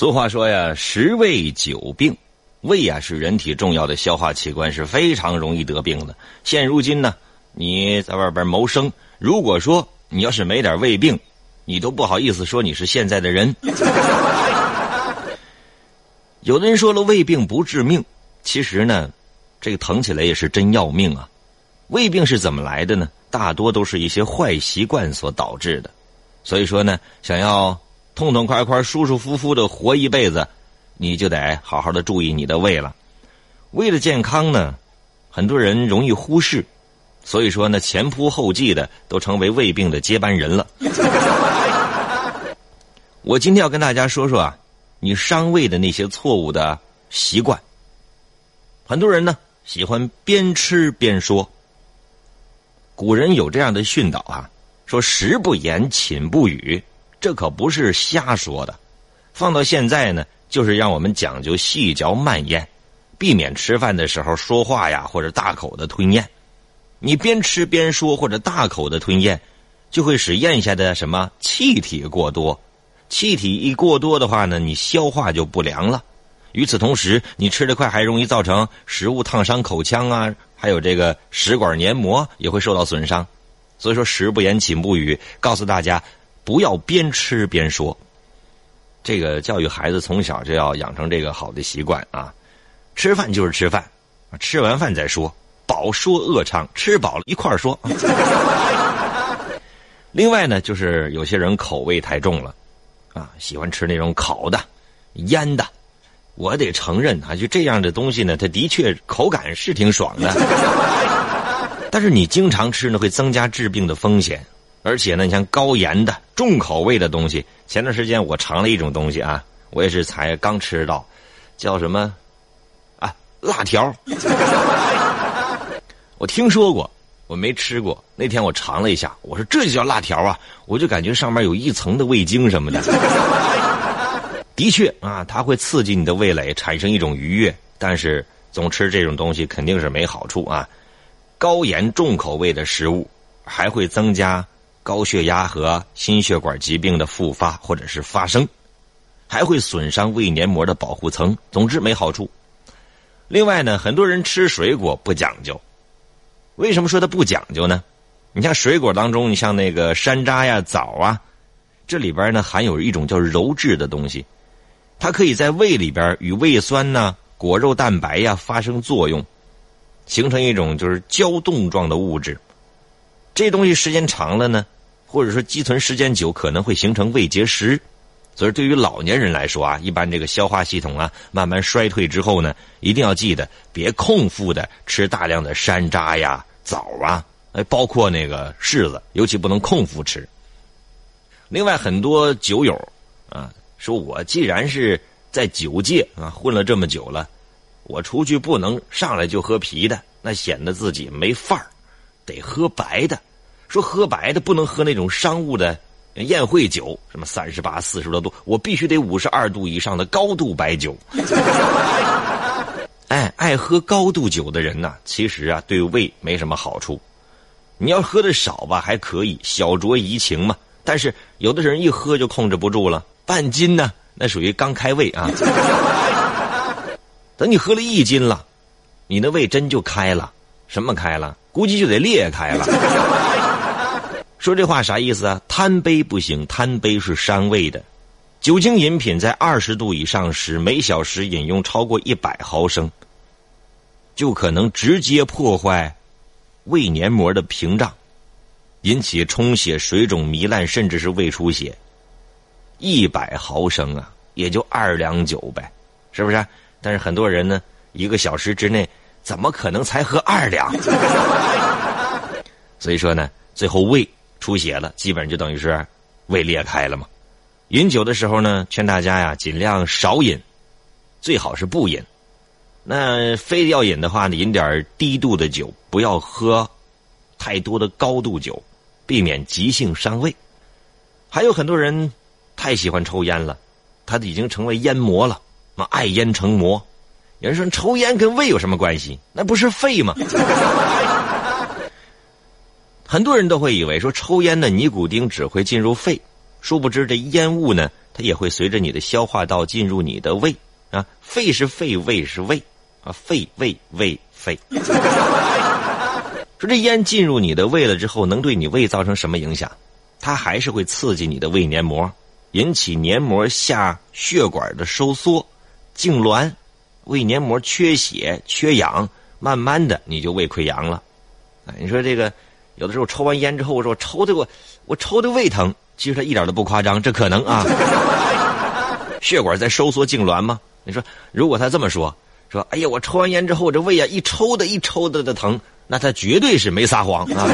俗话说呀，食胃久病，胃呀是人体重要的消化器官，是非常容易得病的。现如今呢，你在外边谋生，如果说你要是没点胃病，你都不好意思说你是现在的人。有的人说了，胃病不致命，其实呢，这个疼起来也是真要命啊。胃病是怎么来的呢？大多都是一些坏习惯所导致的。所以说呢，想要痛痛快快、舒舒服服的活一辈子，你就得好好的注意你的胃了。胃的健康呢，很多人容易忽视，所以说呢，前仆后继的都成为胃病的接班人了。我今天要跟大家说说啊。你伤胃的那些错误的习惯，很多人呢喜欢边吃边说。古人有这样的训导啊，说“食不言，寝不语”，这可不是瞎说的。放到现在呢，就是让我们讲究细嚼慢咽，避免吃饭的时候说话呀，或者大口的吞咽。你边吃边说或者大口的吞咽，就会使咽下的什么气体过多。气体一过多的话呢，你消化就不良了。与此同时，你吃的快还容易造成食物烫伤口腔啊，还有这个食管黏膜也会受到损伤。所以说，食不言，寝不语，告诉大家不要边吃边说。这个教育孩子从小就要养成这个好的习惯啊。吃饭就是吃饭，吃完饭再说，饱说饿唱，吃饱了一块儿说。另外呢，就是有些人口味太重了。啊，喜欢吃那种烤的、腌的，我得承认啊，就这样的东西呢，它的确口感是挺爽的。但是你经常吃呢，会增加治病的风险。而且呢，你像高盐的、重口味的东西，前段时间我尝了一种东西啊，我也是才刚吃到，叫什么啊？辣条。我听说过。我没吃过，那天我尝了一下，我说这就叫辣条啊！我就感觉上面有一层的味精什么的。的确啊，它会刺激你的味蕾，产生一种愉悦。但是总吃这种东西肯定是没好处啊！高盐重口味的食物还会增加高血压和心血管疾病的复发或者是发生，还会损伤胃黏膜的保护层。总之没好处。另外呢，很多人吃水果不讲究。为什么说它不讲究呢？你像水果当中，你像那个山楂呀、枣啊，这里边呢含有一种叫鞣质的东西，它可以在胃里边与胃酸呐、果肉蛋白呀发生作用，形成一种就是胶冻状的物质。这东西时间长了呢，或者说积存时间久，可能会形成胃结石。所以对于老年人来说啊，一般这个消化系统啊慢慢衰退之后呢，一定要记得别空腹的吃大量的山楂呀。枣啊，哎，包括那个柿子，尤其不能空腹吃。另外，很多酒友啊，说我既然是在酒界啊混了这么久了，我出去不能上来就喝啤的，那显得自己没范儿，得喝白的。说喝白的不能喝那种商务的宴会酒，什么三十八、四十多度，我必须得五十二度以上的高度白酒。哎，爱喝高度酒的人呢，其实啊，对胃没什么好处。你要喝的少吧，还可以小酌怡情嘛。但是有的人一喝就控制不住了，半斤呢，那属于刚开胃啊。等你喝了一斤了，你的胃真就开了，什么开了？估计就得裂开了。说这话啥意思啊？贪杯不行，贪杯是伤胃的。酒精饮品在二十度以上时，每小时饮用超过一百毫升，就可能直接破坏胃黏膜的屏障，引起充血、水肿、糜烂，甚至是胃出血。一百毫升啊，也就二两酒呗，是不是？但是很多人呢，一个小时之内怎么可能才喝二两？所以说呢，最后胃出血了，基本上就等于是胃裂开了嘛。饮酒的时候呢，劝大家呀尽量少饮，最好是不饮。那非要饮的话呢，饮点低度的酒，不要喝太多的高度酒，避免急性伤胃。还有很多人太喜欢抽烟了，他已经成为烟魔了，嘛爱烟成魔。有人说抽烟跟胃有什么关系？那不是肺吗？很多人都会以为说抽烟的尼古丁只会进入肺。殊不知，这烟雾呢，它也会随着你的消化道进入你的胃啊。肺是肺，胃是胃啊，肺胃胃肺。说这烟进入你的胃了之后，能对你胃造成什么影响？它还是会刺激你的胃黏膜，引起黏膜下血管的收缩、痉挛，胃黏膜缺血、缺氧，慢慢的你就胃溃疡了。啊，你说这个有的时候抽完烟之后，我说我抽的我我抽的胃疼，其实他一点都不夸张，这可能啊，血管在收缩痉挛吗？你说如果他这么说，说哎呀，我抽完烟之后这胃啊一抽的一抽的的疼，那他绝对是没撒谎啊。